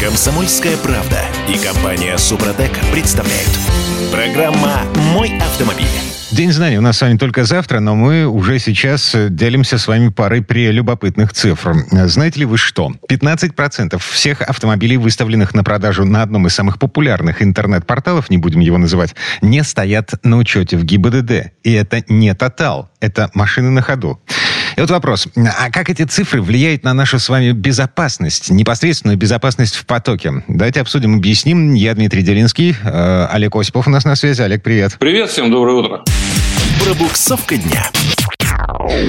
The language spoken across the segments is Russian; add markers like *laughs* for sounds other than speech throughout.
Комсомольская правда и компания Супротек представляют. Программа «Мой автомобиль». День знаний у нас с вами только завтра, но мы уже сейчас делимся с вами парой прелюбопытных цифр. Знаете ли вы что? 15% всех автомобилей, выставленных на продажу на одном из самых популярных интернет-порталов, не будем его называть, не стоят на учете в ГИБДД. И это не «Тотал», это машины на ходу. И вот вопрос. А как эти цифры влияют на нашу с вами безопасность, непосредственную безопасность в потоке? Давайте обсудим, объясним. Я Дмитрий Делинский, э, Олег Осипов у нас на связи. Олег, привет. Привет, всем доброе утро. Пробуксовка дня.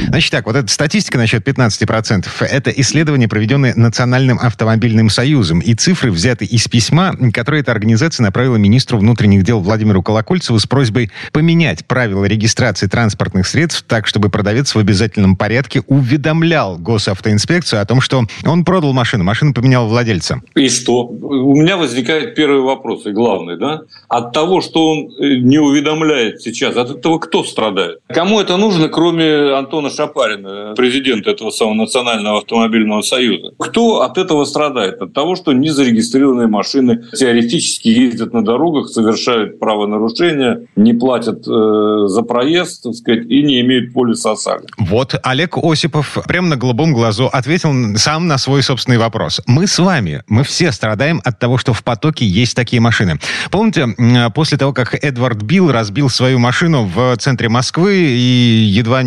Значит так, вот эта статистика насчет 15%, это исследование, проведенное Национальным автомобильным союзом. И цифры взяты из письма, которое эта организация направила министру внутренних дел Владимиру Колокольцеву с просьбой поменять правила регистрации транспортных средств так, чтобы продавец в обязательном порядке уведомлял госавтоинспекцию о том, что он продал машину, машину поменял владельца. И что? У меня возникает первый вопрос, и главный, да? От того, что он э, не уведомляет сейчас, от этого кто страдает? Кому это нужно, кроме Антона Шапарина, президента этого самого Национального автомобильного союза. Кто от этого страдает? От того, что незарегистрированные машины теоретически ездят на дорогах, совершают правонарушения, не платят э, за проезд, так сказать, и не имеют полиса ОСАГО. Вот Олег Осипов прямо на голубом глазу ответил сам на свой собственный вопрос. Мы с вами, мы все страдаем от того, что в потоке есть такие машины. Помните, после того, как Эдвард Билл разбил свою машину в центре Москвы и едва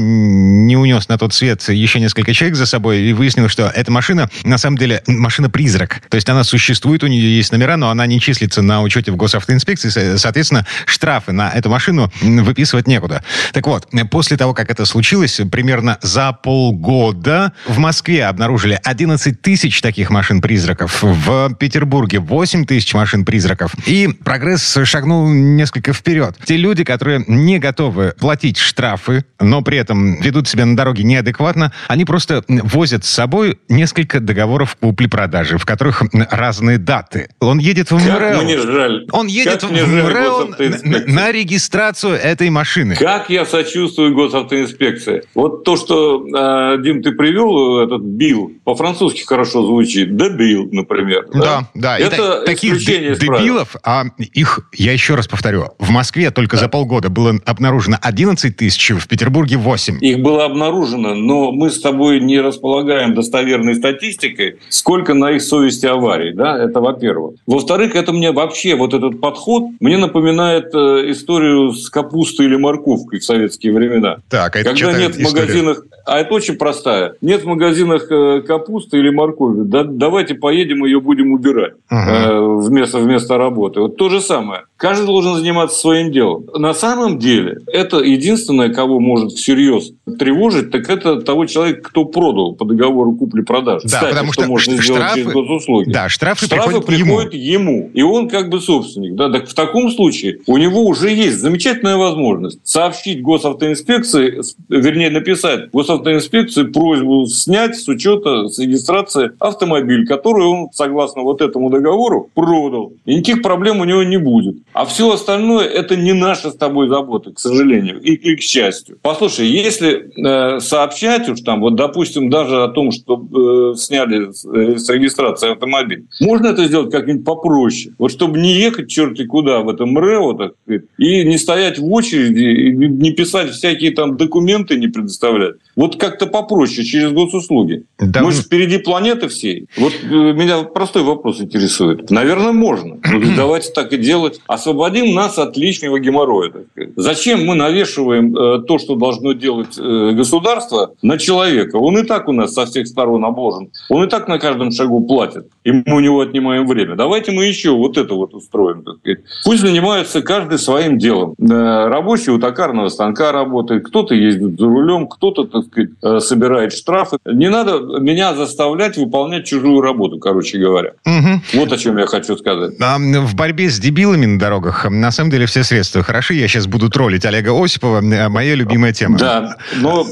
не унес на тот свет еще несколько человек за собой и выяснил, что эта машина на самом деле машина-призрак. То есть она существует, у нее есть номера, но она не числится на учете в госавтоинспекции. Соответственно, штрафы на эту машину выписывать некуда. Так вот, после того, как это случилось, примерно за полгода в Москве обнаружили 11 тысяч таких машин-призраков, в Петербурге 8 тысяч машин-призраков. И прогресс шагнул несколько вперед. Те люди, которые не готовы платить штрафы, но при этом ведут себя на дороге неадекватно, они просто возят с собой несколько договоров купли-продажи, в которых разные даты. Он едет в МРЭО. Как мне жаль. Он едет как в МРЭО на, на регистрацию этой машины. Как я сочувствую госавтоинспекции. Вот то, что, э, Дим, ты привел, этот бил, по-французски хорошо звучит. Дебил, например. Да, да. И Это та- таких дебилов, а их, я еще раз повторю, в Москве только за полгода было обнаружено 11 тысяч, в Петербурге 8. Их было обнаружено, но мы с тобой не располагаем достоверной статистикой, сколько на их совести аварий, да, это во-первых. Во-вторых, это мне вообще, вот этот подход, мне напоминает э, историю с капустой или морковкой в советские времена. Так, а это Когда нет в магазинах, а это очень простая, нет в магазинах э, капусты или моркови, да, давайте поедем ее будем убирать Ага. э, вместо, вместо работы. Вот то же самое. Каждый должен заниматься своим делом. На самом деле, это единственное, кого может всерьез тревожить, так это того человека, кто продал по договору купли-продажи. Да, Кстати, потому что что можно ш- сделать штрафы- через госуслуги. Да, штрафы, Штрафы приходят ему. приходят ему. И он как бы собственник. Да? Так в таком случае у него уже есть замечательная возможность сообщить госавтоинспекции, вернее, написать госавтоинспекции просьбу снять с учета, с регистрации автомобиль, который он, согласно вот этому договору, продал. И никаких проблем у него не будет. А все остальное – это не наша с тобой забота, к сожалению, и, и к счастью. Послушай, если э, сообщать уж там, вот, допустим, даже о том, что э, сняли с, э, с регистрации автомобиль, можно это сделать как-нибудь попроще. Вот чтобы не ехать черти куда в этом МРЭО, так сказать, и не стоять в очереди, и не писать всякие там документы, не предоставлять. Вот как-то попроще, через госуслуги. Да, Мы же впереди планеты всей. Вот э, меня простой вопрос интересует. Наверное, можно. *clears throat* Ну, давайте так и делать. Освободим нас от лишнего геморроя. Зачем мы навешиваем э, то, что должно делать э, государство, на человека? Он и так у нас со всех сторон обложен. Он и так на каждом шагу платит. И мы у него отнимаем время. Давайте мы еще вот это вот устроим. так сказать. Пусть занимается каждый своим делом. Рабочий у токарного станка работает, кто-то ездит за рулем, кто-то, так сказать, э, собирает штрафы. Не надо меня заставлять выполнять чужую работу, короче говоря. Мгм. Вот о чем я хочу сказать. А, в борьбе с дебилами на дорогах на самом деле все средства хороши. Я сейчас буду троллить Олега Осипова. э, Моя любимая тема. Да, но...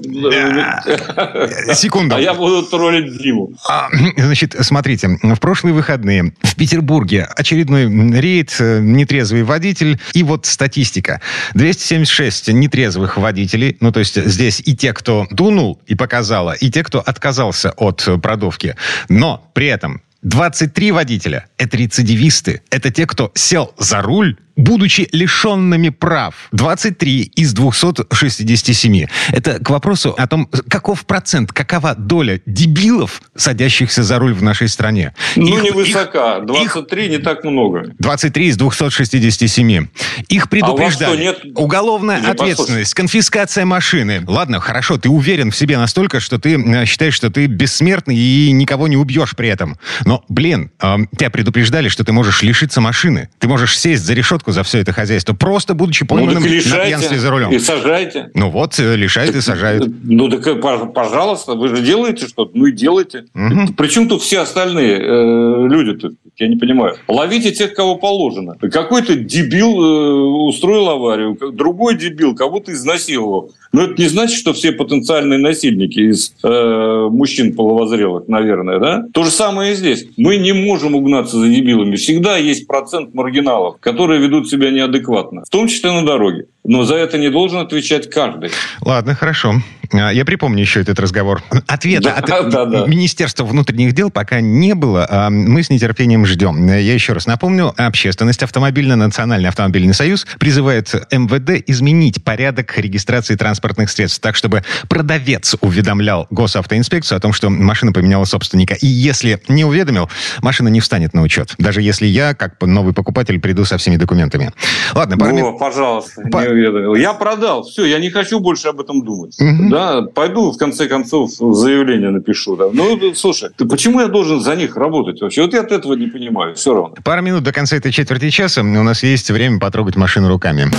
Секунду. *laughs* А я буду троллить Диму. А, *clears throat* Значит, смотрите, в прошлые выходные в Петербурге очередной рейд, э, нетрезвый водитель, и вот статистика. 276 нетрезвых водителей, ну, то есть здесь и те, кто дунул и показала, и те, кто отказался от э, продувки. Но при этом 23 водителя – это рецидивисты. Это те, кто сел за руль будучи лишенными прав. 23 из 267. Это к вопросу о том, каков процент, какова доля дебилов, садящихся за руль в нашей стране. Ну, их, невысока. 23 их, не так много. 23 из 267. Их предупреждали. А у вас что, нет? Уголовная Или ответственность, послушай. конфискация машины. Ладно, хорошо, ты уверен в себе настолько, что ты э, считаешь, что ты бессмертный и никого не убьешь при этом. Но, блин, тебя предупреждали, что ты можешь лишиться машины. Ты можешь сесть за решетку за все это хозяйство, просто будучи пойманным ну, на пьянстве за рулем. И сажайте. Ну вот, э, лишают и сажают. Ну так, э, пожалуйста, вы же делаете что-то, ну и делайте. Угу. Причем тут все остальные э, люди-то, я не понимаю. Ловите тех, кого положено. Какой-то дебил э, устроил аварию, другой дебил кого-то изнасиловал. Но это не значит, что все потенциальные насильники из э, мужчин половозрелых, наверное, да? То же самое и здесь. Мы не можем угнаться за дебилами. Всегда есть процент маргиналов, которые ведут себя неадекватно, в том числе на дороге. Но за это не должен отвечать каждый. Ладно, хорошо. А, я припомню еще этот разговор. Ответа да, от *laughs* да, да. Министерства внутренних дел пока не было. А мы с нетерпением ждем. Я еще раз напомню, общественность автомобильный Национальный автомобильный союз призывает МВД изменить порядок регистрации транспортных средств так, чтобы продавец уведомлял госавтоинспекцию о том, что машина поменяла собственника. И если не уведомил, машина не встанет на учет. Даже если я, как новый покупатель, приду со всеми документами. Ладно, парни... О, пожалуйста, По... Я продал. Все, я не хочу больше об этом думать. Угу. Да, да, пойду в конце концов заявление напишу. Да. Ну, слушай, ты почему я должен за них работать вообще? Вот я от этого не понимаю, все равно. Пару минут до конца этой четверти часа. У нас есть время потрогать машину руками.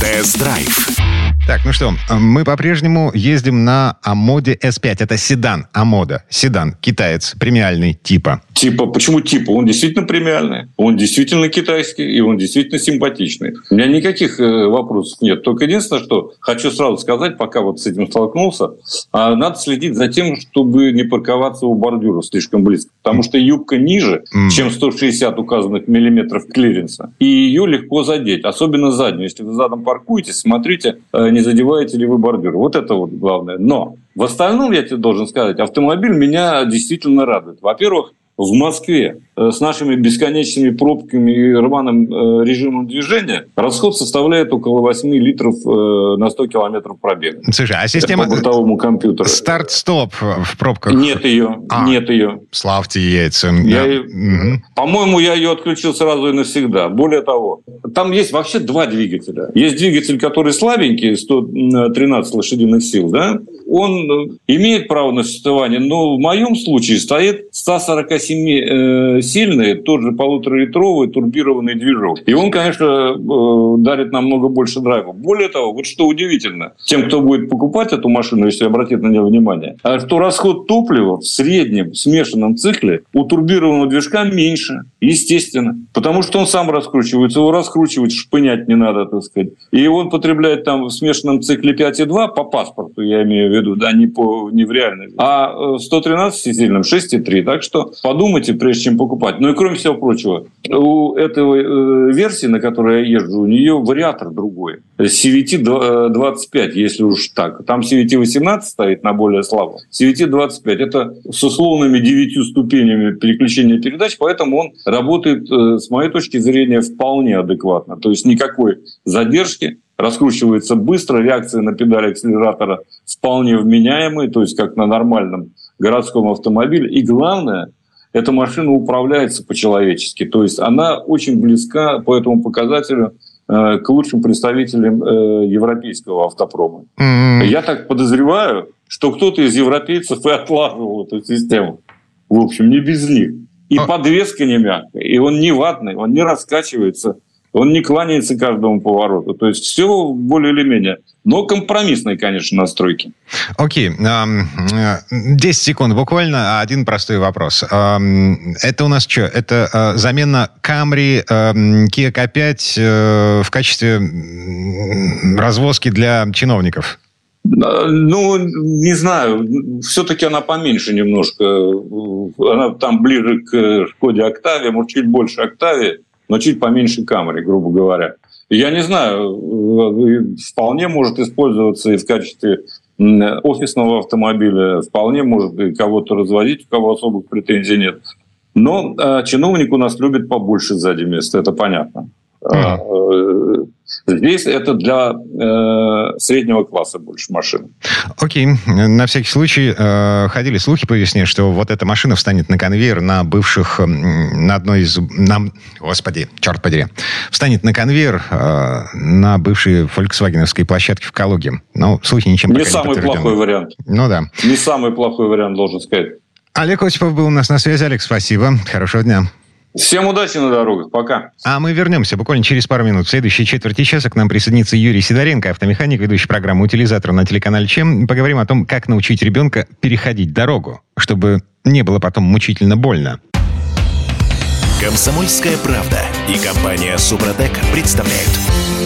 Тест-драйв. Так, ну что, мы по-прежнему ездим на Амоде S5. Это седан Амода. Седан, китаец, премиальный типа. Типа, почему типа? Он действительно премиальный, он действительно китайский, и он действительно симпатичный. У меня никаких э, вопросов нет. Только единственное, что хочу сразу сказать, пока вот с этим столкнулся, а, надо следить за тем, чтобы не парковаться у бордюра слишком близко. Потому что юбка ниже, чем 160 указанных миллиметров клиренса. И ее легко задеть, особенно заднюю. Если вы задом паркуетесь, смотрите, э, не задеваете ли вы бордюр. Вот это вот главное. Но в остальном, я тебе должен сказать, автомобиль меня действительно радует. Во-первых, в Москве э, с нашими бесконечными пробками и рваным э, режимом движения расход составляет около 8 литров э, на 100 километров пробега. Слушай, а система... Это по бортовому компьютеру. Старт-стоп в пробках? Нет ее, а, нет ее. Славьте яйца. Я, да. угу. По-моему, я ее отключил сразу и навсегда. Более того, там есть вообще два двигателя. Есть двигатель, который слабенький, 113 лошадиных сил, да? Он имеет право на существование, но в моем случае стоит 147-сильный, э, тот же полуторалитровый турбированный движок. И он, конечно, э, дарит намного больше драйва. Более того, вот что удивительно, тем, кто будет покупать эту машину, если обратить на нее внимание, а что расход топлива в среднем смешанном цикле у турбированного движка меньше, естественно. Потому что он сам раскручивается, его раскручивать, шпынять не надо, так сказать. И он потребляет там в смешанном цикле 5,2 по паспорту, я имею в виду, да, не, по, не в реальной. А 113 сильным 6,3. Так что подумайте, прежде чем покупать. Ну и кроме всего прочего, у этой э, версии, на которой я езжу, у нее вариатор другой. CVT 25, если уж так. Там CVT 18 стоит на более слабом. CVT 25 это с условными 9 ступенями переключения передач, поэтому он работает, э, с моей точки зрения, вполне адекватно. То есть никакой задержки, раскручивается быстро, реакция на педаль акселератора вполне вменяемая, то есть как на нормальном городском автомобиле. И главное, эта машина управляется по-человечески, то есть она очень близка по этому показателю э, к лучшим представителям э, европейского автопрома. Mm-hmm. Я так подозреваю, что кто-то из европейцев и отлаживал эту систему. В общем, не без них. И а... подвеска не мягкая, и он не ватный, он не раскачивается он не кланяется каждому повороту. То есть все более или менее. Но компромиссные, конечно, настройки. Окей. Okay. 10 секунд буквально. Один простой вопрос. Это у нас что? Это э, замена Camry Kia K5 э, в качестве развозки для чиновников? Ну, не знаю. Все-таки она поменьше немножко. Она там ближе к Шкоде Октаве, может, чуть больше Октаве но чуть поменьше камеры, грубо говоря. Я не знаю, э, вполне может использоваться и в качестве офисного автомобиля, вполне может кого-то разводить, у кого особых претензий нет. Но э, чиновник у нас любит побольше сзади места, это понятно. Mm. Здесь это для э, среднего класса больше машин. Окей. На всякий случай э, ходили слухи по весне, что вот эта машина встанет на конвейер на бывших, на одной из... На, господи, черт подери. Встанет на конвейер э, на бывшей фольксвагеновской площадке в Калуге. Но слухи ничем не самый не плохой вариант. Ну да. Не самый плохой вариант, должен сказать. Олег Осипов был у нас на связи. Олег, спасибо. Хорошего дня. Всем удачи на дорогах. Пока. А мы вернемся буквально через пару минут. В следующей четверти часа к нам присоединится Юрий Сидоренко, автомеханик, ведущий программу «Утилизатор» на телеканале ЧЕМ. Поговорим о том, как научить ребенка переходить дорогу, чтобы не было потом мучительно больно. Комсомольская правда и компания «Супротек» представляют.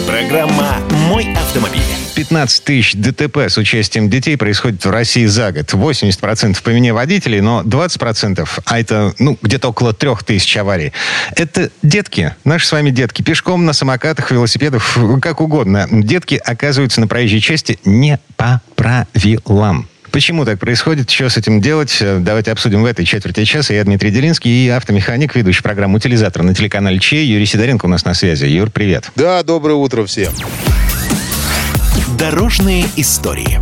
Программа «Мой автомобиль». 15 тысяч ДТП с участием детей происходит в России за год. 80% по вине водителей, но 20%, а это ну, где-то около 3 тысяч аварий, это детки. Наши с вами детки. Пешком, на самокатах, велосипедах, как угодно. Детки оказываются на проезжей части не по правилам. Почему так происходит? Что с этим делать? Э, давайте обсудим в этой четверти часа. Я Дмитрий Делинский и автомеханик, ведущий программу «Утилизатор» на телеканале ЧЕ. Юрий Сидоренко у нас на связи. Юр, привет. Да, доброе утро всем. Дорожные истории.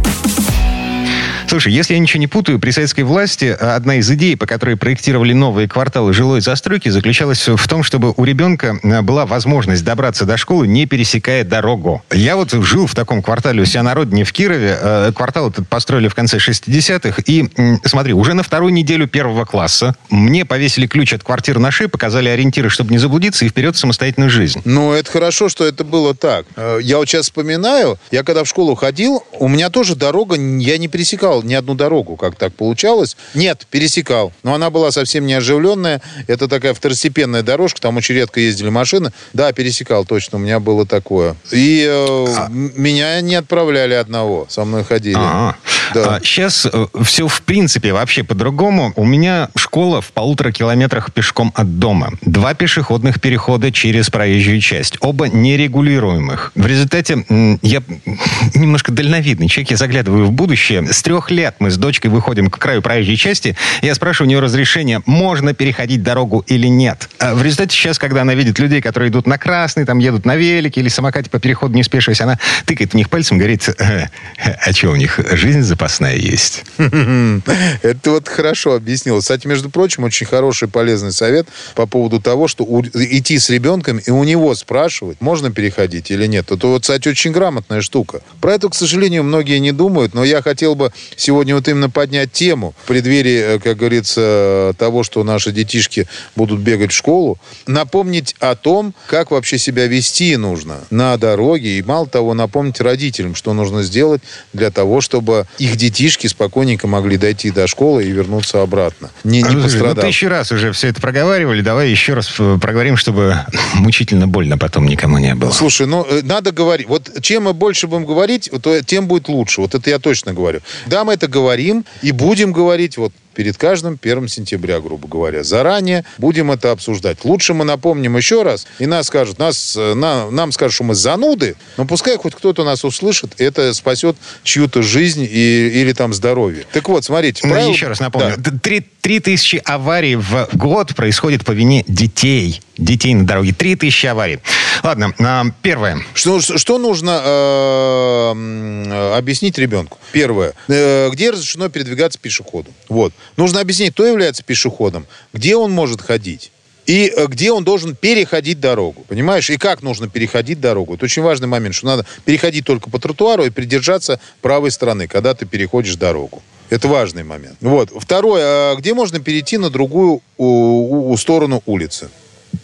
Слушай, если я ничего не путаю, при советской власти э, одна из идей, по которой проектировали новые кварталы жилой застройки, заключалась в том, чтобы у ребенка э, была возможность добраться до школы, не пересекая дорогу. Я вот жил в таком квартале у себя на родине в Кирове. Э, квартал этот построили в конце 60-х. И смотри, уже на вторую неделю первого класса мне повесили ключ от квартиры на шею, показали ориентиры, чтобы не заблудиться, и вперед в самостоятельную жизнь. Ну, это хорошо, что это было так. Я вот сейчас вспоминаю, я когда в школу ходил, у меня тоже дорога, я не пересекал пересекал ни одну дорогу, как так получалось. Нет, пересекал. Но она была совсем не оживленная. Это такая второстепенная дорожка, там очень редко ездили машины. Да, пересекал, точно, у меня было такое. И э, а... меня не отправляли одного, со мной ходили. А-а. Да. А, сейчас э, все в принципе вообще по-другому. У меня школа в полутора километрах пешком от дома. Два пешеходных перехода через проезжую часть. Оба нерегулируемых. В результате я *laughs* немножко дальновидный человек. Я заглядываю в будущее. С трех лет мы с дочкой выходим к краю проезжей части. Я спрашиваю у нее разрешение, можно переходить дорогу или нет. А в результате сейчас, когда она видит людей, которые идут на красный, там едут на велике или самокате по переходу не спешиваясь, она тыкает в них пальцем говорит, э, а что у них, жизнь запасная есть? *laughs* Это вот хорошо объяснил. Кстати, между прочим, очень хороший полезный совет по поводу того, что идти с ребенком и у него спрашивать, можно переходить или нет. Это вот, кстати, очень грамотная штука. Про это, к сожалению, многие не думают, но я хотел бы сегодня вот именно поднять тему в преддверии, э, как говорится, того, что наши детишки будут бегать в школу, напомнить о том, как вообще себя вести нужно на дороге, и мало того, напомнить родителям, что нужно сделать для того, чтобы их детишки спокойненько могли дойти до школы и вернуться обратно, не, не пострадав. Ну, тысячу раз уже все это проговаривали, давай еще раз э, проговорим, чтобы *laughs* мучительно больно потом никому не было. Слушай, ну, э, надо говорить. Вот чем мы больше будем говорить, то тем будет лучше. Вот это я точно говорю. Да, мы это говорим и будем говорить. Вот перед каждым 1 сентября, грубо говоря. Заранее будем это обсуждать. Лучше мы напомним еще раз, и нас скажут, нас, э, на, нам скажут, что мы зануды, но пускай хоть кто-то нас услышит, это спасет чью-то жизнь и, или там здоровье. Так вот, смотрите. Ну, правило... Еще раз напомню. Да. 3, 3 тысячи аварий в год происходит по вине детей. Детей на дороге. 3 тысячи аварий. Ладно, а, первое. Что, что нужно э, объяснить ребенку? Первое. Э, где разрешено передвигаться пешеходу? Вот. Нужно объяснить, кто является пешеходом, где он может ходить. И э, где он должен переходить дорогу. Понимаешь? И как нужно переходить дорогу. Это очень важный момент, что надо переходить только по тротуару и придержаться правой стороны, когда ты переходишь дорогу. Это важный момент. Вот. Второе. Где можно перейти на другую у, у, сторону улицы?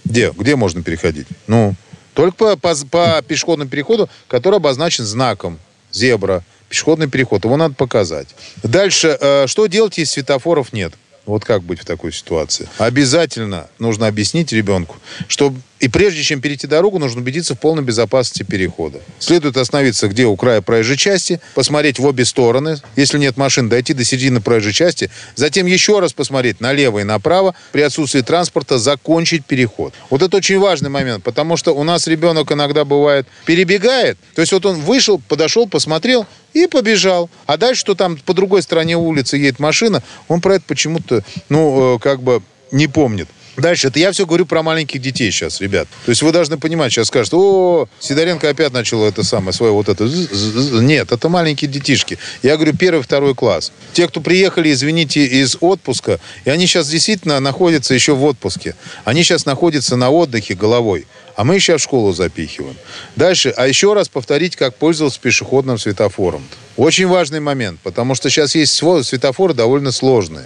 Где? Где можно переходить? Ну, только по, по, по пешеходному переходу, который обозначен знаком зебра, пешеходный переход. Его надо показать. Дальше, э, что делать, если светофоров нет? Вот как быть в такой ситуации? Обязательно нужно объяснить ребенку, что И прежде чем перейти дорогу, нужно убедиться в полной безопасности перехода. Следует остановиться где у края проезжей части, посмотреть в обе стороны. Если нет машин, дойти до середины проезжей части. Затем еще раз посмотреть налево и направо. При отсутствии транспорта закончить переход. Вот это очень важный момент, потому что у нас ребенок иногда бывает перебегает. То есть вот он вышел, подошел, посмотрел, и побежал. А дальше, что там по другой стороне улицы едет машина, он про это почему-то, ну, э, как бы не помнит. Дальше, это я все говорю про маленьких детей сейчас, ребят. То есть вы должны понимать, сейчас скажут, о, Сидоренко опять начал это самое, свое вот это. Нет, это маленькие детишки. Я говорю, первый, второй класс. Те, кто приехали, извините, из отпуска, и они сейчас действительно находятся еще в отпуске. Они сейчас находятся на отдыхе головой. А мы сейчас в школу запихиваем. Дальше, а еще раз повторить, как пользоваться пешеходным светофором. Очень важный момент, потому что сейчас есть светофоры довольно сложные.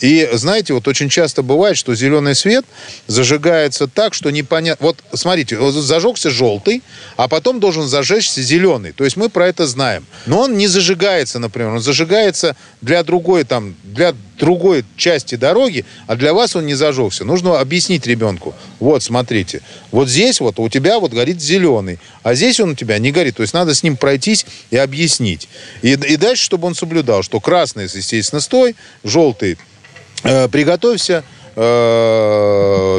И знаете, вот очень часто бывает, что зеленый свет зажигается так, что непонятно... Вот смотрите, зажегся желтый, а потом должен зажечься зеленый. То есть мы про это знаем. Но он не зажигается, например. Он зажигается для другой, там, для другой части дороги, а для вас он не зажегся. Нужно объяснить ребенку. Вот, смотрите, вот здесь вот у тебя вот горит зеленый, а здесь он у тебя не горит. То есть надо с ним пройтись и объяснить. И, и дальше, чтобы он соблюдал, что красный, естественно, стой, желтый, э, приготовься, э,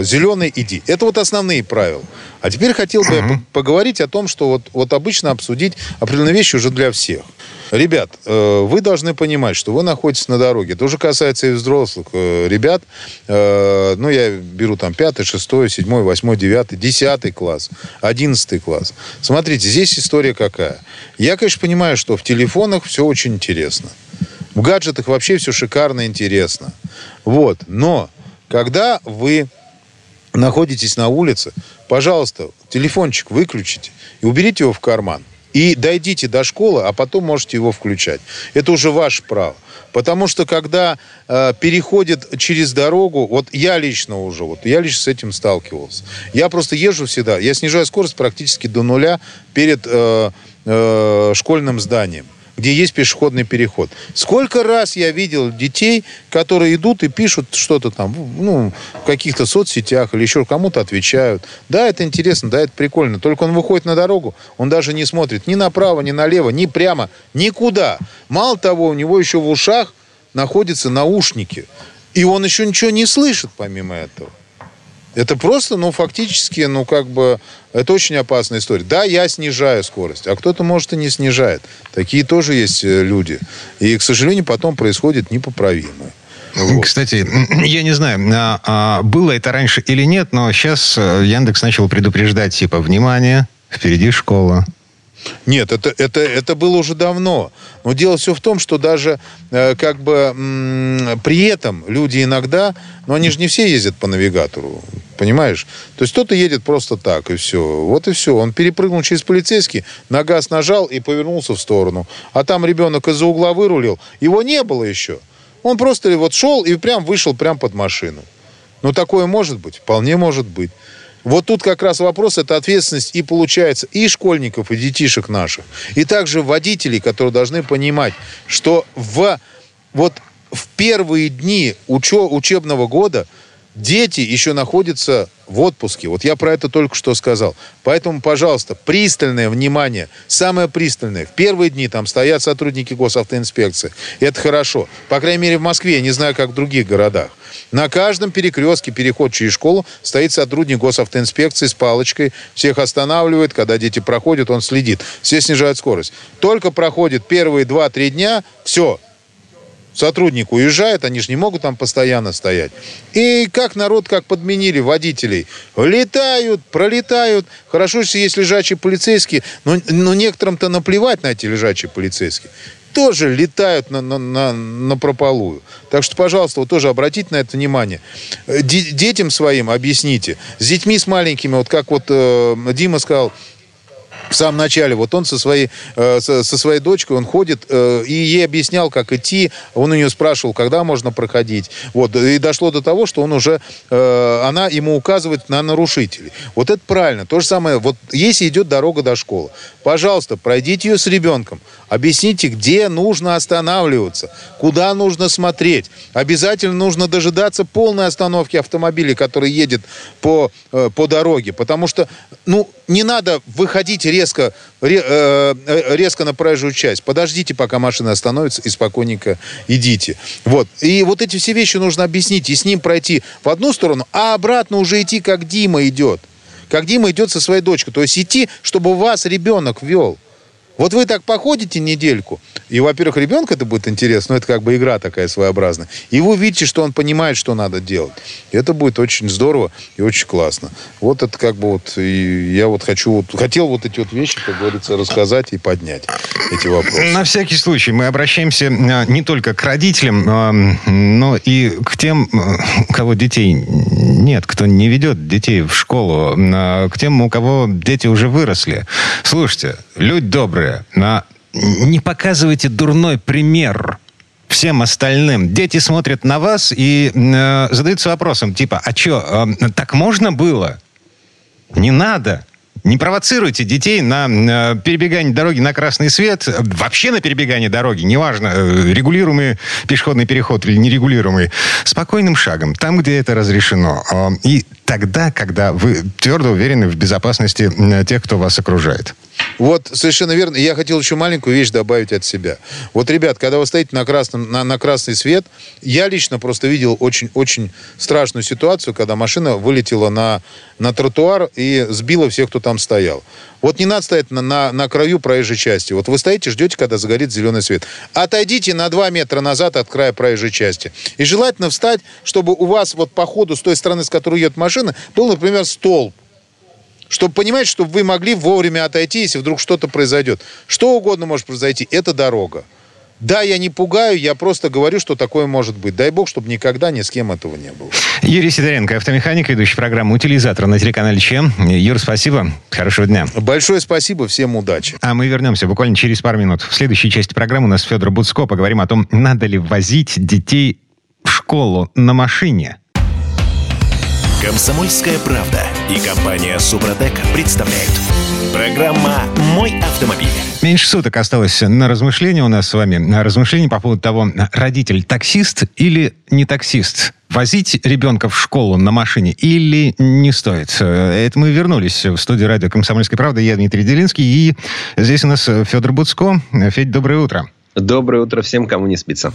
зеленый иди. Это вот основные правила. А теперь хотел бы uh-huh. поговорить о том, что вот, вот обычно обсудить определенные вещи уже для всех. Ребят, э, вы должны понимать, что вы находитесь на дороге. Это уже касается и взрослых э, ребят. Э, ну, я беру там пятый, шестой, седьмой, восьмой, девятый, десятый класс, одиннадцатый класс. Смотрите, здесь история какая. Я, конечно, понимаю, что в телефонах все очень интересно. В гаджетах вообще все шикарно интересно. Вот. Но когда вы находитесь на улице, пожалуйста, телефончик выключите и уберите его в карман. И дойдите до школы, а потом можете его включать. Это уже ваше право. Потому что когда э, переходит через дорогу, вот я лично уже, вот я лично с этим сталкивался. Я просто езжу всегда, я снижаю скорость практически до нуля перед э, э, школьным зданием где есть пешеходный переход. Сколько раз я видел детей, которые идут и пишут что-то там, ну, в каких-то соцсетях или еще кому-то отвечают. Да, это интересно, да, это прикольно. Только он выходит на дорогу, он даже не смотрит ни направо, ни налево, ни прямо, никуда. Мало того, у него еще в ушах находятся наушники. И он еще ничего не слышит помимо этого. Это просто, ну, фактически, ну, как бы, это очень опасная история. Да, я снижаю скорость, а кто-то, может, и не снижает. Такие тоже есть э, люди. И, к сожалению, потом происходит непоправимое. Вот. Кстати, я не знаю, а, а, было это раньше или нет, но сейчас э, Яндекс начал предупреждать, типа, внимание, впереди школа. Нет, это, это, это было уже давно. Но дело все в том, что даже э, как бы м- при этом люди иногда, ну они же не все ездят по навигатору, понимаешь? То есть кто-то едет просто так, и все. Вот и все. Он перепрыгнул через полицейский, на газ нажал и повернулся в сторону. А там ребенок из-за угла вырулил, его не было еще. Он просто вот шел и прям вышел прям под машину. Ну, такое может быть? Вполне может быть. Вот тут как раз вопрос, это ответственность и получается и школьников, и детишек наших, и также водителей, которые должны понимать, что в, вот в первые дни учебного года дети еще находятся в отпуске. Вот я про это только что сказал. Поэтому, пожалуйста, пристальное внимание, самое пристальное. В первые дни там стоят сотрудники госавтоинспекции. Это хорошо. По крайней мере, в Москве, я не знаю, как в других городах. На каждом перекрестке, переход через школу, стоит сотрудник госавтоинспекции с палочкой. Всех останавливает, когда дети проходят, он следит. Все снижают скорость. Только проходит первые 2-3 дня, все, сотрудник уезжает, они же не могут там постоянно стоять. И как народ, как подменили водителей. Летают, пролетают. Хорошо, если есть лежачие полицейские, но, но некоторым-то наплевать на эти лежачие полицейские. Тоже летают на, на, на, на прополую. Так что, пожалуйста, вот тоже обратите на это внимание. Детям своим объясните. С детьми с маленькими, вот как вот э, Дима сказал, в самом начале. Вот он со своей, э, со, со своей дочкой, он ходит э, и ей объяснял, как идти. Он у нее спрашивал, когда можно проходить. Вот. И дошло до того, что он уже, э, она ему указывает на нарушителей. Вот это правильно. То же самое, вот если идет дорога до школы, пожалуйста, пройдите ее с ребенком. Объясните, где нужно останавливаться, куда нужно смотреть. Обязательно нужно дожидаться полной остановки автомобиля, который едет по, э, по дороге. Потому что, ну, не надо выходить резко, э, э, резко на проезжую часть. Подождите, пока машина остановится, и спокойненько идите. Вот. И вот эти все вещи нужно объяснить, и с ним пройти в одну сторону, а обратно уже идти, как Дима идет. Как Дима идет со своей дочкой. То есть идти, чтобы вас ребенок вел. Вот вы так походите недельку, и, во-первых, ребенку это будет интересно, но это как бы игра такая своеобразная. И вы увидите, что он понимает, что надо делать. И это будет очень здорово и очень классно. Вот это как бы вот, и я вот хочу, вот, хотел вот эти вот вещи, как говорится, рассказать и поднять эти вопросы. На всякий случай мы обращаемся а, не только к родителям, а, но и к тем, у кого детей нет, кто не ведет детей в школу, к тем, у кого дети уже выросли. Слушайте, люди добрые, добрые, не показывайте дурной пример всем остальным. Дети смотрят на вас и э, задаются вопросом, типа, а что, э, так можно было? Не надо. Не провоцируйте детей на э, перебегание дороги на красный свет, вообще на перебегание дороги, неважно, э, регулируемый пешеходный переход или нерегулируемый, спокойным шагом, там, где это разрешено. Э, и тогда, когда вы твердо уверены в безопасности тех, кто вас окружает. Вот, совершенно верно. Я хотел еще маленькую вещь добавить от себя. Вот, ребят, когда вы стоите на, красном, на, на красный свет, я лично просто видел очень-очень страшную ситуацию, когда машина вылетела на, на тротуар и сбила всех, кто там стоял. Вот не надо стоять на, на, на краю проезжей части. Вот вы стоите, ждете, когда загорит зеленый свет. Отойдите на 2 метра назад от края проезжей части. И желательно встать, чтобы у вас вот по ходу с той стороны, с которой едет машина, был, например, столб чтобы понимать, чтобы вы могли вовремя отойти, если вдруг что-то произойдет. Что угодно может произойти, это дорога. Да, я не пугаю, я просто говорю, что такое может быть. Дай бог, чтобы никогда ни с кем этого не было. Юрий Сидоренко, автомеханик, ведущий программу «Утилизатор» на телеканале ЧЕМ. Юр, спасибо. Хорошего дня. Большое спасибо. Всем удачи. А мы вернемся буквально через пару минут. В следующей части программы у нас Федор Буцко. Поговорим о том, надо ли возить детей в школу на машине. Комсомольская правда и компания Супротек представляют. Программа «Мой автомобиль». Меньше суток осталось на размышление у нас с вами. Размышление по поводу того, родитель таксист или не таксист. Возить ребенка в школу на машине или не стоит? Это мы вернулись в студию радио «Комсомольская правда». Я Дмитрий Делинский. И здесь у нас Федор Буцко. Федь, доброе утро. Доброе утро всем, кому не спится.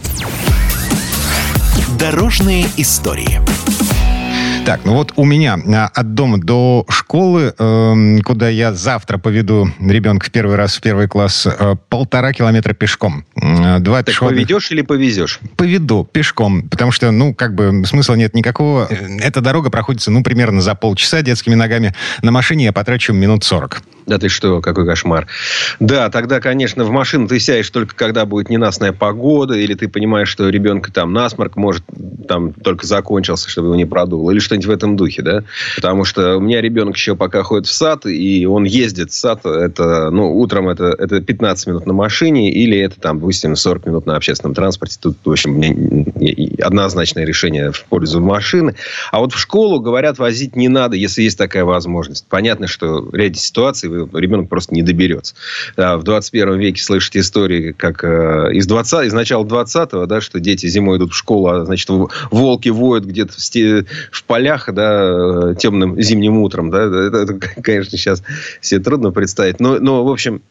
Дорожные истории. Так, ну вот у меня а, от дома до школы, э, куда я завтра поведу ребенка в первый раз в первый класс, э, полтора километра пешком. Два так пешеходных... поведешь или повезешь? Поведу пешком, потому что, ну, как бы смысла нет никакого. Эта дорога проходится, ну, примерно за полчаса детскими ногами. На машине я потрачу минут сорок. Да ты что, какой кошмар. Да, тогда, конечно, в машину ты сядешь только когда будет ненастная погода, или ты понимаешь, что ребенка там насморк, может, там только закончился, чтобы его не продуло, или что-нибудь в этом духе, да. Потому что у меня ребенок еще пока ходит в сад, и он ездит в сад, это, ну, утром это, это 15 минут на машине, или это там, допустим, 40 минут на общественном транспорте. Тут, в общем, однозначное решение в пользу машины. А вот в школу, говорят, возить не надо, если есть такая возможность. Понятно, что в ряде ситуаций ребенок просто не доберется. Да, в 21 веке слышать истории, как э, из, 20, из начала 20-го, да, что дети зимой идут в школу, а значит, волки воют где-то в, полях да, темным зимним утром. Да, это, это, конечно, сейчас себе трудно представить. Но, но в общем,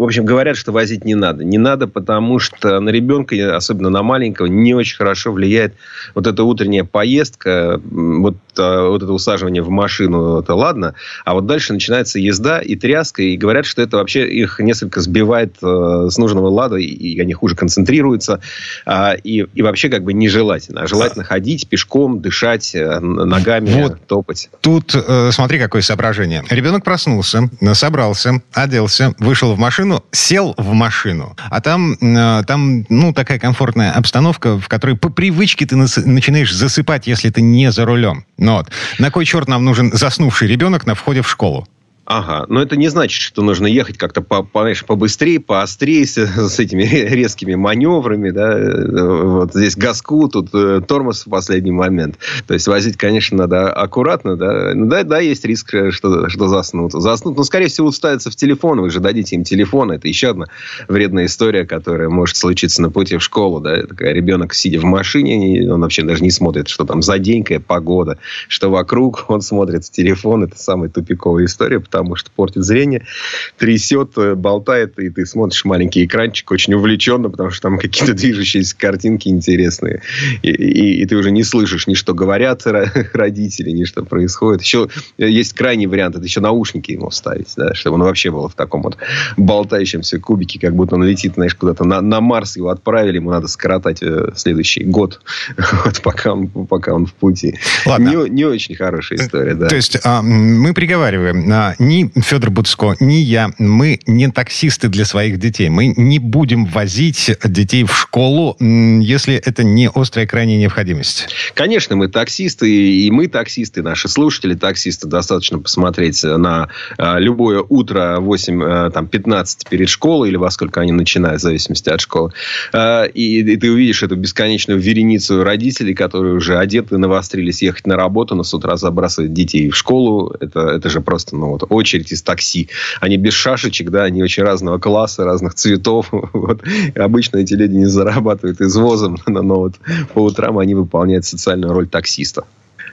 в общем, говорят, что возить не надо. Не надо, потому что на ребенка, особенно на маленького, не очень хорошо влияет вот эта утренняя поездка, вот, а, вот это усаживание в машину, это ладно. А вот дальше начинается езда и тряска, и говорят, что это вообще их несколько сбивает э, с нужного лада, и они хуже концентрируются. Э, и, и вообще как бы нежелательно. А желательно ходить пешком, дышать э, ногами, вот топать. Тут э, смотри, какое соображение. Ребенок проснулся, собрался, оделся, вышел в машину, машину, сел в машину, а там, э, там ну, такая комфортная обстановка, в которой по привычке ты начинаешь засыпать, если ты не за рулем. Ну, вот. На кой черт нам нужен заснувший ребенок на входе в школу? Ага, но это не значит, что нужно ехать как-то по, по, знаешь, побыстрее, поострее с, с этими *laughs* резкими маневрами, да, вот здесь газку, тут э, тормоз в последний момент. То есть возить, конечно, надо аккуратно, да, ну, да, да, есть риск, что, что заснут. Заснут, но, скорее всего, уставятся в телефон, вы же дадите им телефон, это еще одна вредная история, которая может случиться на пути в школу, да, такая ребенок, сидя в машине, он вообще даже не смотрит, что там за день, погода, что вокруг, он смотрит в телефон, это самая тупиковая история, потому потому что портит зрение, трясет, э, болтает, и ты смотришь маленький экранчик очень увлеченно, потому что там какие-то *laughs* движущиеся картинки интересные. И, и, и ты уже не слышишь ни что говорят *laughs* родители, ни что происходит. Еще есть крайний вариант, это еще наушники ему вставить, да, чтобы он вообще был в таком вот болтающемся кубике, как будто он летит, знаешь, куда-то на, на Марс его отправили, ему надо скоротать э, следующий год, *laughs* вот, пока, он, пока он в пути. Ладно. Не, не очень хорошая история, да. То есть а, мы приговариваем, а, ни Федор Буцко, ни я, мы не таксисты для своих детей. Мы не будем возить детей в школу, если это не острая крайняя необходимость. Конечно, мы таксисты, и мы таксисты, наши слушатели таксисты. Достаточно посмотреть на а, любое утро 8-15 а, перед школой, или во сколько они начинают, в зависимости от школы. А, и, и ты увидишь эту бесконечную вереницу родителей, которые уже одеты, навострились ехать на работу, но с утра забрасывать детей в школу. Это, это же просто ну, вот, очередь из такси. Они без шашечек, да, они очень разного класса, разных цветов. *laughs* Вот. Обычно эти люди не зарабатывают извозом, но вот по утрам они выполняют социальную роль таксиста.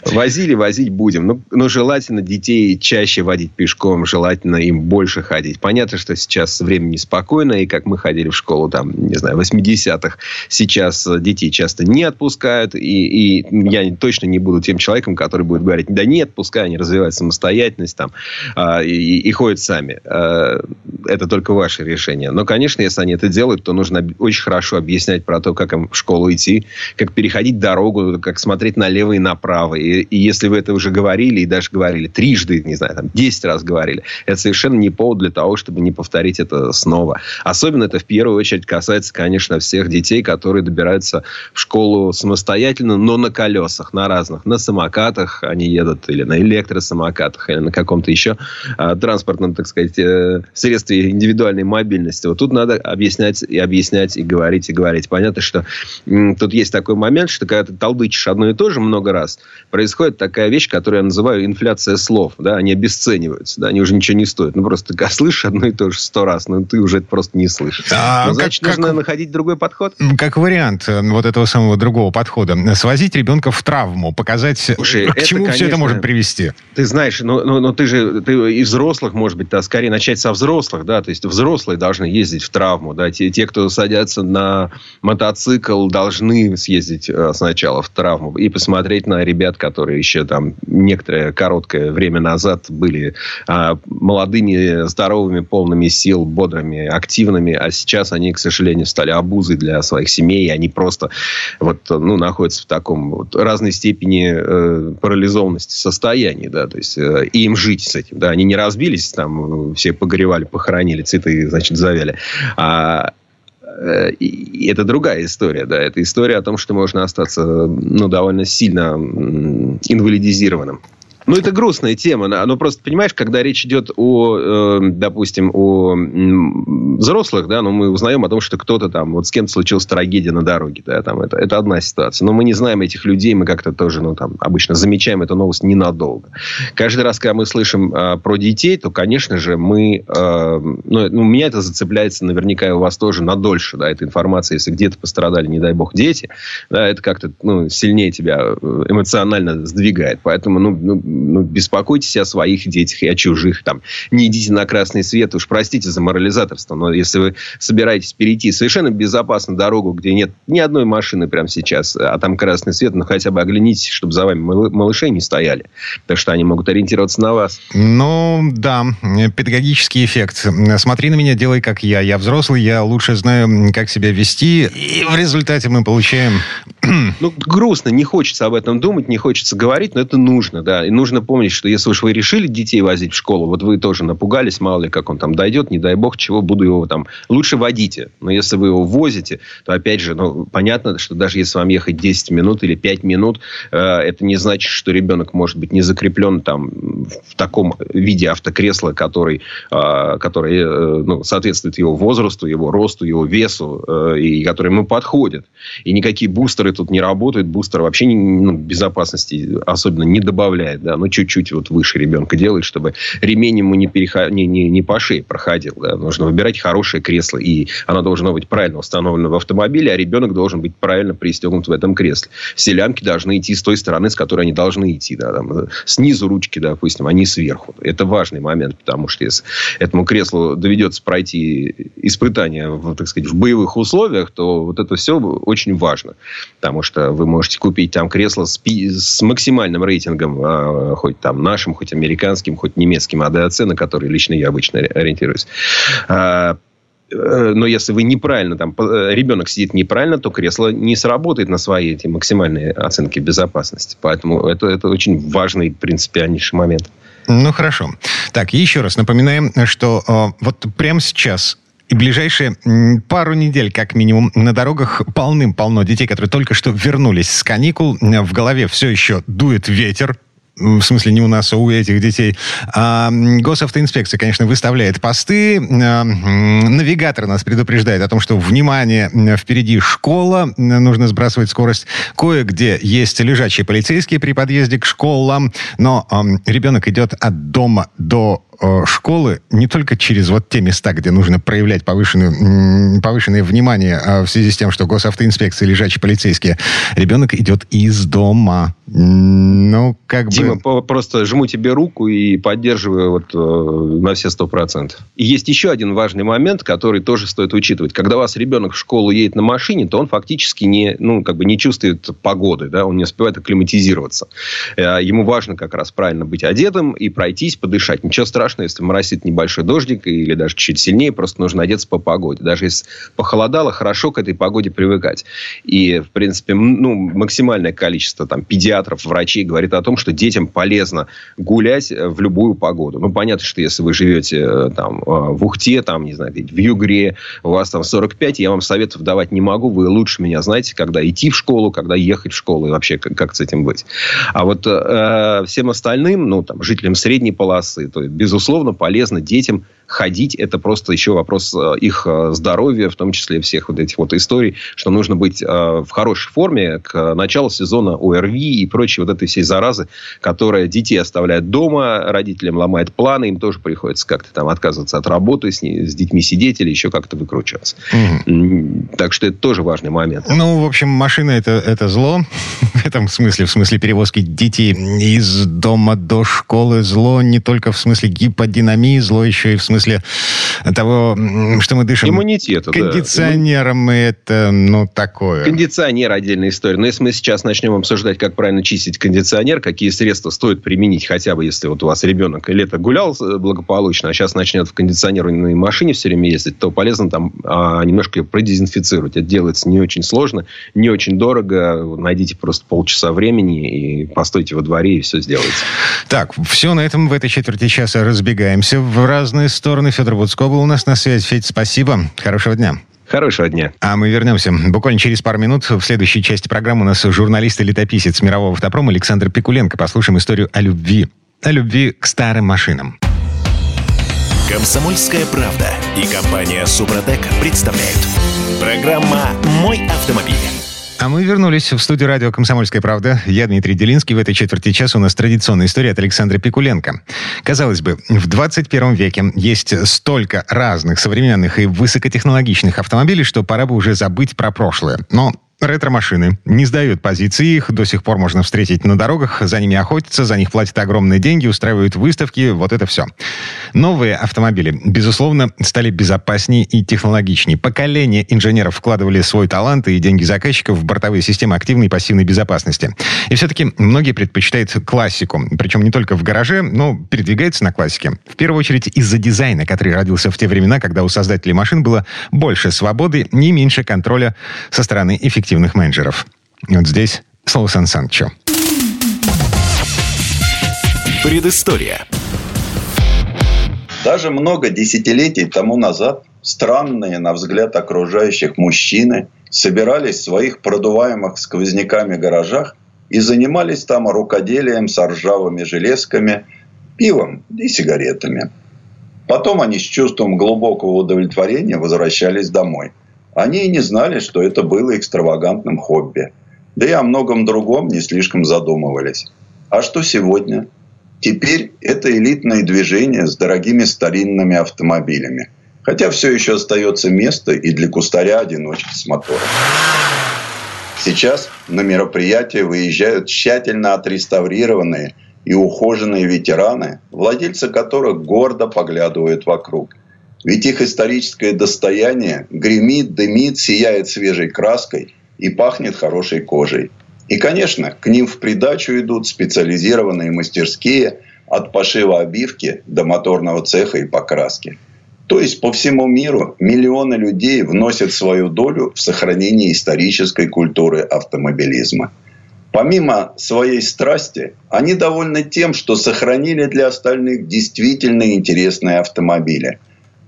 Возили, возить будем. Но, но желательно детей чаще водить пешком, желательно им больше ходить. Понятно, что сейчас время неспокойное, и как мы ходили в школу, там, не знаю, 80-х, сейчас детей часто не отпускают, и, и я точно не буду тем человеком, который будет говорить, да нет, пускай они развивают самостоятельность там, а, и, и ходят сами. А, это только ваше решение. Но, конечно, если они это делают, то нужно очень хорошо объяснять про то, как им в школу идти, как переходить дорогу, как смотреть налево и направо, и и, если вы это уже говорили, и даже говорили трижды, не знаю, там, десять раз говорили, это совершенно не повод для того, чтобы не повторить это снова. Особенно это в первую очередь касается, конечно, всех детей, которые добираются в школу самостоятельно, но на колесах, на разных. На самокатах они едут, или на электросамокатах, или на каком-то еще а, транспортном, так сказать, э, средстве индивидуальной мобильности. Вот тут надо объяснять и объяснять, и говорить, и говорить. Понятно, что м, тут есть такой момент, что когда ты толдычишь одно и то же много раз, происходит такая вещь, которую я называю инфляция слов. Да? Они обесцениваются, да? они уже ничего не стоят. Ну, просто ты слышишь одно и то же сто раз, но ты уже это просто не слышишь. А, ну, значит, как, нужно как, находить другой подход. Как вариант э, вот этого самого другого подхода. Свозить ребенка в травму, показать, Слушай, к это, чему конечно, все это может привести. Ты знаешь, но, но, но ты же ты и взрослых, может быть, да, скорее начать со взрослых, да, то есть взрослые должны ездить в травму, да, те, те кто садятся на мотоцикл, должны съездить э, сначала в травму и посмотреть на ребят, которые еще там некоторое короткое время назад были а, молодыми, здоровыми, полными сил, бодрыми, активными, а сейчас они, к сожалению, стали обузой для своих семей, и они просто вот, ну, находятся в таком вот разной степени э, парализованности состоянии, да, то есть э, им жить с этим, да, они не разбились, там все погоревали, похоронили, цветы, значит, завяли, а Э, и это другая история, да. Это история о том, что можно остаться, ну, довольно сильно инвалидизированным. Ну, это грустная тема. Но просто, понимаешь, когда речь идет о, э, допустим, о взрослых, да, но ну, мы узнаем о том, что кто-то там, вот с кем-то случилась трагедия на дороге, да, там, это, это одна ситуация. Но мы не знаем этих людей, мы как-то тоже, ну, там, обычно замечаем эту новость ненадолго. Каждый раз, когда мы слышим э, про детей, то, конечно же, мы, э, ну, ну, меня это зацепляется наверняка и у вас тоже надольше, да, эта информация, если где-то пострадали, не дай бог, дети, да, это как-то, ну, сильнее тебя э, эмоционально сдвигает. Поэтому, ну, ну ну, беспокойтесь о своих детях и о чужих. Там, не идите на красный свет. Уж простите за морализаторство, но если вы собираетесь перейти совершенно безопасную дорогу, где нет ни одной машины прямо сейчас, а там красный свет, ну, хотя бы оглянитесь, чтобы за вами малыши не стояли. Так что они могут ориентироваться на вас. Ну, да, педагогический эффект. Смотри на меня, делай как я. Я взрослый, я лучше знаю, как себя вести. И в результате мы получаем... Ну, грустно, не хочется об этом думать, не хочется говорить, но это нужно, да. И нужно нужно помнить, что если уж вы решили детей возить в школу, вот вы тоже напугались, мало ли, как он там дойдет, не дай бог, чего буду его там... Лучше водите. Но если вы его возите, то, опять же, ну, понятно, что даже если вам ехать 10 минут или 5 минут, э, это не значит, что ребенок может быть не закреплен там в таком виде автокресла, который, э, который э, ну, соответствует его возрасту, его росту, его весу, э, и который ему подходит. И никакие бустеры тут не работают. Бустер вообще не, ну, безопасности особенно не добавляет. Да? Ну, чуть-чуть вот выше ребенка делает, чтобы ремень ему не, переход... не, не, не по шее проходил. Да? Нужно выбирать хорошее кресло. И оно должно быть правильно установлено в автомобиле, а ребенок должен быть правильно пристегнут в этом кресле. Все лямки должны идти с той стороны, с которой они должны идти. Да? Там, снизу ручки, допустим, они сверху. Это важный момент, потому что если этому креслу доведется пройти испытания в, так сказать, в боевых условиях, то вот это все очень важно. Потому что вы можете купить там кресло с, с максимальным рейтингом, э, хоть там нашим, хоть американским, хоть немецким АДАЦ, на который лично я обычно ориентируюсь. А, но если вы неправильно, там, ребенок сидит неправильно, то кресло не сработает на свои эти максимальные оценки безопасности. Поэтому это, это очень важный принципиальнейший момент. Ну, хорошо. Так, еще раз напоминаем, что э, вот прямо сейчас и ближайшие пару недель, как минимум, на дорогах полным-полно детей, которые только что вернулись с каникул. В голове все еще дует ветер, в смысле не у нас, а у этих детей. А, госавтоинспекция, конечно, выставляет посты. А, навигатор нас предупреждает о том, что, внимание, впереди школа, нужно сбрасывать скорость. Кое-где есть лежачие полицейские при подъезде к школам, но а, ребенок идет от дома до школы не только через вот те места, где нужно проявлять повышенную, повышенное внимание а в связи с тем, что госавтоинспекция, лежачие полицейские. Ребенок идет из дома. Ну, как Дима, бы... просто жму тебе руку и поддерживаю вот, э, на все сто процентов. И есть еще один важный момент, который тоже стоит учитывать. Когда у вас ребенок в школу едет на машине, то он фактически не, ну, как бы не чувствует погоды, да, он не успевает акклиматизироваться. Э, ему важно как раз правильно быть одетым и пройтись, подышать. Ничего страшного страшно, если моросит небольшой дождик или даже чуть сильнее, просто нужно одеться по погоде. Даже если похолодало, хорошо к этой погоде привыкать. И, в принципе, ну, максимальное количество там, педиатров, врачей говорит о том, что детям полезно гулять э, в любую погоду. Ну, понятно, что если вы живете э, там, э, в Ухте, там, не знаю, в Югре, у вас там 45, я вам советов давать не могу. Вы лучше меня знаете, когда идти в школу, когда ехать в школу и вообще как, как с этим быть. А вот э, всем остальным, ну, там, жителям средней полосы, то, безусловно, безусловно, полезно детям ходить. Это просто еще вопрос э, их э, здоровья, в том числе всех вот этих вот историй, что нужно быть э, в хорошей форме к началу сезона ОРВИ и прочей вот этой всей заразы, которая детей оставляет дома, родителям ломает планы, им тоже приходится как-то там отказываться от работы, с, с детьми сидеть или еще как-то выкручиваться. Угу. Так что это тоже важный момент. Ну, в общем, машина это, это зло. *laughs* в этом смысле, в смысле перевозки детей из дома до школы зло не только в смысле гиподинамии, зло еще и в смысле смысле того, что мы дышим. Иммунитета, Кондиционером, да. и это, ну, такое. Кондиционер отдельная история. Но если мы сейчас начнем обсуждать, как правильно чистить кондиционер, какие средства стоит применить, хотя бы если вот у вас ребенок лето гулял благополучно, а сейчас начнет в кондиционированной машине все время ездить, то полезно там а, немножко продезинфицировать. Это делается не очень сложно, не очень дорого. Найдите просто полчаса времени и постойте во дворе, и все сделается. Так, все на этом в этой четверти часа разбегаемся в разные стороны. Федор Буцко был у нас на связи. Федь, спасибо. Хорошего дня. Хорошего дня. А мы вернемся буквально через пару минут. В следующей части программы у нас журналист и летописец мирового автопрома Александр Пикуленко. Послушаем историю о любви. О любви к старым машинам. Комсомольская правда и компания Супротек представляют. Программа «Мой автомобиль». А мы вернулись в студию радио «Комсомольская правда». Я Дмитрий Делинский. В этой четверти часа у нас традиционная история от Александра Пикуленко. Казалось бы, в 21 веке есть столько разных современных и высокотехнологичных автомобилей, что пора бы уже забыть про прошлое. Но Ретро-машины не сдают позиции, их до сих пор можно встретить на дорогах, за ними охотятся, за них платят огромные деньги, устраивают выставки, вот это все. Новые автомобили, безусловно, стали безопаснее и технологичнее. Поколения инженеров вкладывали свой талант и деньги заказчиков в бортовые системы активной и пассивной безопасности. И все-таки многие предпочитают классику, причем не только в гараже, но передвигаются на классике. В первую очередь из-за дизайна, который родился в те времена, когда у создателей машин было больше свободы, не меньше контроля со стороны эффективности эффективных менеджеров. И вот здесь слово Сан Санчо. Предыстория. Даже много десятилетий тому назад странные, на взгляд окружающих мужчины, собирались в своих продуваемых сквозняками гаражах и занимались там рукоделием с ржавыми железками, пивом и сигаретами. Потом они с чувством глубокого удовлетворения возвращались домой. Они и не знали, что это было экстравагантным хобби. Да и о многом другом не слишком задумывались. А что сегодня? Теперь это элитное движение с дорогими старинными автомобилями. Хотя все еще остается место и для кустаря-одиночки с мотором. Сейчас на мероприятие выезжают тщательно отреставрированные и ухоженные ветераны, владельцы которых гордо поглядывают вокруг. Ведь их историческое достояние гремит, дымит, сияет свежей краской и пахнет хорошей кожей. И, конечно, к ним в придачу идут специализированные мастерские от пошива обивки до моторного цеха и покраски. То есть по всему миру миллионы людей вносят свою долю в сохранение исторической культуры автомобилизма. Помимо своей страсти, они довольны тем, что сохранили для остальных действительно интересные автомобили.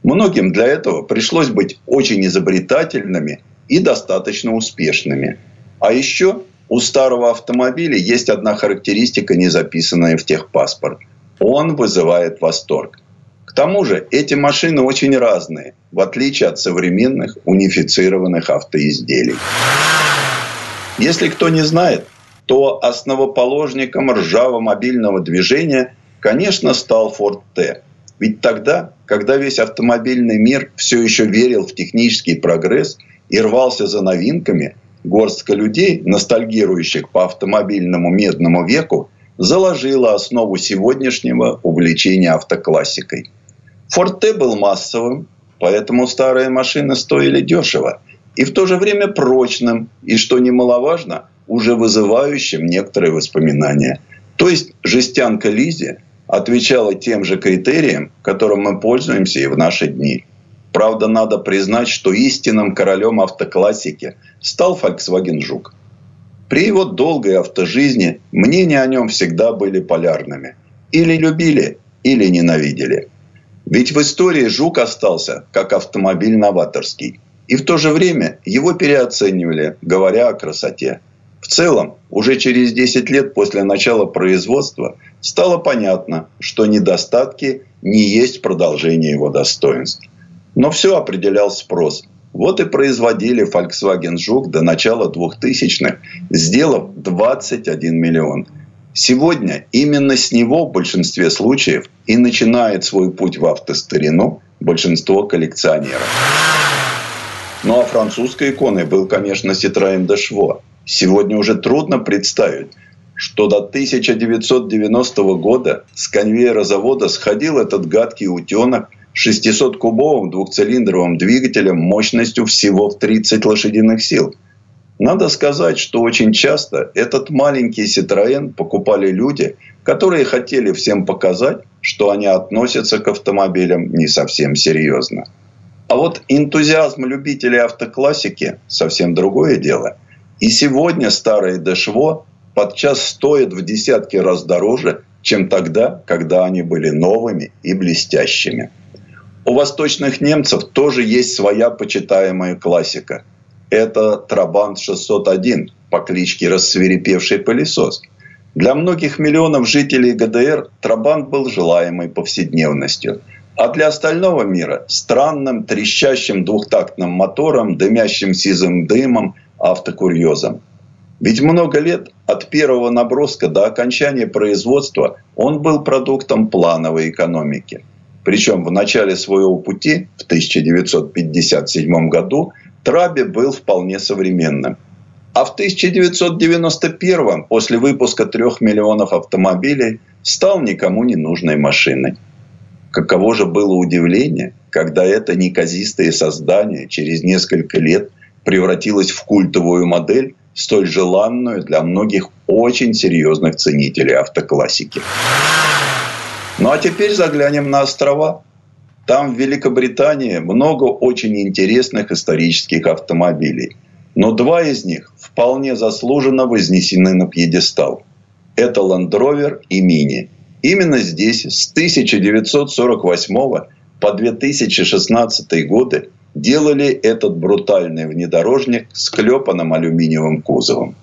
Многим для этого пришлось быть очень изобретательными и достаточно успешными. А еще у старого автомобиля есть одна характеристика, не записанная в техпаспорт. Он вызывает восторг. К тому же эти машины очень разные, в отличие от современных унифицированных автоизделий. Если кто не знает, то основоположником ржаво-мобильного движения, конечно, стал Ford T. Ведь тогда, когда весь автомобильный мир все еще верил в технический прогресс и рвался за новинками, горстка людей, ностальгирующих по автомобильному медному веку, заложила основу сегодняшнего увлечения автоклассикой – Форте был массовым, поэтому старые машины стоили дешево. И в то же время прочным, и, что немаловажно, уже вызывающим некоторые воспоминания. То есть жестянка Лизи отвечала тем же критериям, которым мы пользуемся и в наши дни. Правда, надо признать, что истинным королем автоклассики стал Volkswagen Жук. При его долгой автожизни мнения о нем всегда были полярными. Или любили, или ненавидели. Ведь в истории Жук остался как автомобиль новаторский. И в то же время его переоценивали, говоря о красоте. В целом, уже через 10 лет после начала производства стало понятно, что недостатки не есть продолжение его достоинств. Но все определял спрос. Вот и производили Volkswagen Жук до начала 2000-х, сделав 21 миллион – Сегодня именно с него в большинстве случаев и начинает свой путь в автостарину большинство коллекционеров. Ну а французской иконой был, конечно, Citroën Deshvo. Сегодня уже трудно представить, что до 1990 года с конвейера завода сходил этот гадкий утенок 600-кубовым двухцилиндровым двигателем мощностью всего в 30 лошадиных сил – надо сказать, что очень часто этот маленький Citroën покупали люди, которые хотели всем показать, что они относятся к автомобилям не совсем серьезно. А вот энтузиазм любителей автоклассики – совсем другое дело. И сегодня старые Дешво подчас стоят в десятки раз дороже, чем тогда, когда они были новыми и блестящими. У восточных немцев тоже есть своя почитаемая классика – это Трабант 601 по кличке Рассверепевший пылесос. Для многих миллионов жителей ГДР Трабант был желаемой повседневностью. А для остального мира – странным, трещащим двухтактным мотором, дымящим сизым дымом, автокурьезом. Ведь много лет от первого наброска до окончания производства он был продуктом плановой экономики. Причем в начале своего пути, в 1957 году, Траби был вполне современным. А в 1991 после выпуска трех миллионов автомобилей стал никому не нужной машиной. Каково же было удивление, когда это неказистое создание через несколько лет превратилось в культовую модель, столь желанную для многих очень серьезных ценителей автоклассики. Ну а теперь заглянем на острова. Там в Великобритании много очень интересных исторических автомобилей. Но два из них вполне заслуженно вознесены на пьедестал. Это Land Rover и Mini. Именно здесь с 1948 по 2016 годы делали этот брутальный внедорожник с клепанным алюминиевым кузовом.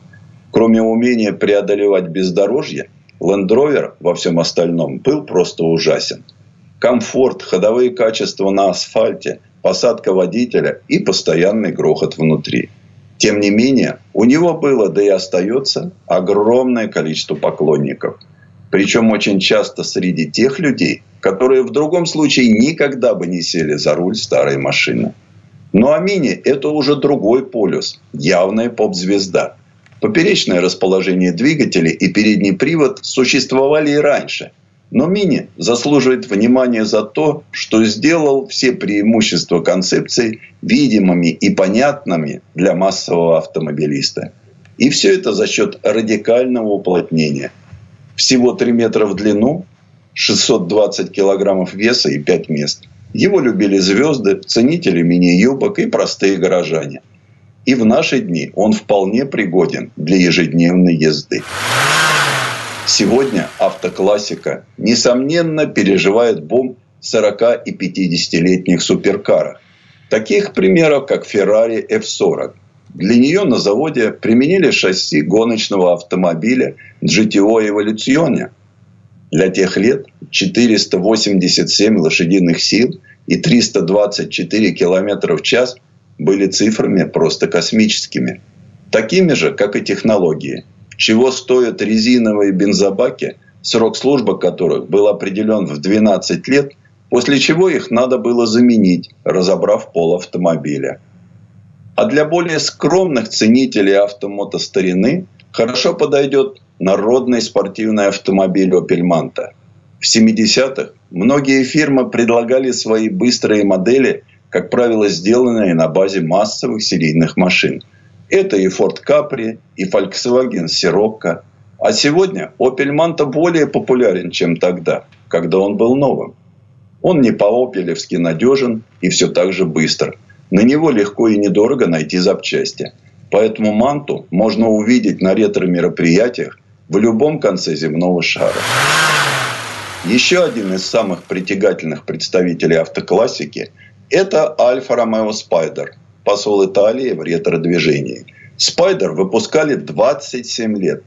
Кроме умения преодолевать бездорожье, Land Rover во всем остальном был просто ужасен. Комфорт, ходовые качества на асфальте, посадка водителя и постоянный грохот внутри. Тем не менее, у него было, да и остается, огромное количество поклонников. Причем очень часто среди тех людей, которые в другом случае никогда бы не сели за руль старой машины. Ну а Мини – это уже другой полюс, явная поп-звезда. Поперечное расположение двигателей и передний привод существовали и раньше. Но Мини заслуживает внимания за то, что сделал все преимущества концепции видимыми и понятными для массового автомобилиста. И все это за счет радикального уплотнения. Всего 3 метра в длину, 620 килограммов веса и 5 мест. Его любили звезды, ценители мини-юбок и простые горожане – и в наши дни он вполне пригоден для ежедневной езды. Сегодня автоклассика, несомненно, переживает бум 40 и 50-летних суперкаров. Таких примеров, как Ferrari F40. Для нее на заводе применили шасси гоночного автомобиля GTO Evolution. Для тех лет 487 лошадиных сил и 324 км в час – были цифрами просто космическими. Такими же, как и технологии. Чего стоят резиновые бензобаки, срок службы которых был определен в 12 лет, после чего их надо было заменить, разобрав пол автомобиля. А для более скромных ценителей автомотостарины хорошо подойдет народный спортивный автомобиль Opel Manta. В 70-х многие фирмы предлагали свои быстрые модели – как правило, сделанные на базе массовых серийных машин. Это и Ford Capri, и Volkswagen Sirocco. А сегодня Opel Manta более популярен, чем тогда, когда он был новым. Он не по-опелевски надежен и все так же быстро. На него легко и недорого найти запчасти. Поэтому Манту можно увидеть на ретро-мероприятиях в любом конце земного шара. Еще один из самых притягательных представителей автоклассики – это Альфа Ромео Спайдер, посол Италии в ретро-движении. Спайдер выпускали 27 лет.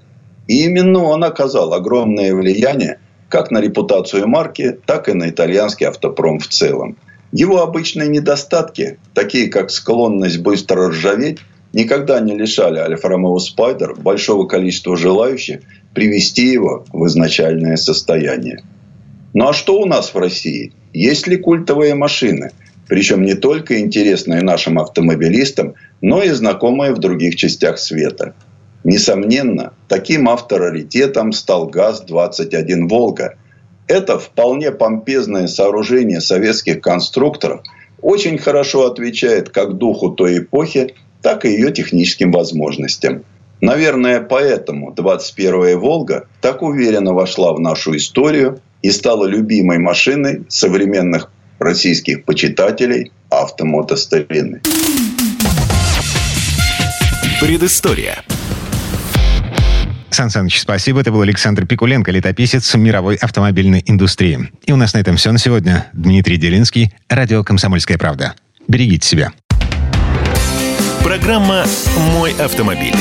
И именно он оказал огромное влияние как на репутацию марки, так и на итальянский автопром в целом. Его обычные недостатки, такие как склонность быстро ржаветь, никогда не лишали Альфа Ромео Спайдер большого количества желающих привести его в изначальное состояние. Ну а что у нас в России? Есть ли культовые машины – причем не только интересные нашим автомобилистам, но и знакомые в других частях света. Несомненно, таким авторитетом стал ГАЗ-21 «Волга». Это вполне помпезное сооружение советских конструкторов очень хорошо отвечает как духу той эпохи, так и ее техническим возможностям. Наверное, поэтому 21-я «Волга» так уверенно вошла в нашу историю и стала любимой машиной современных российских почитателей автомотостарины. Предыстория. Сан Саныч, спасибо. Это был Александр Пикуленко, летописец мировой автомобильной индустрии. И у нас на этом все на сегодня. Дмитрий Делинский, радио «Комсомольская правда». Берегите себя. Программа «Мой автомобиль».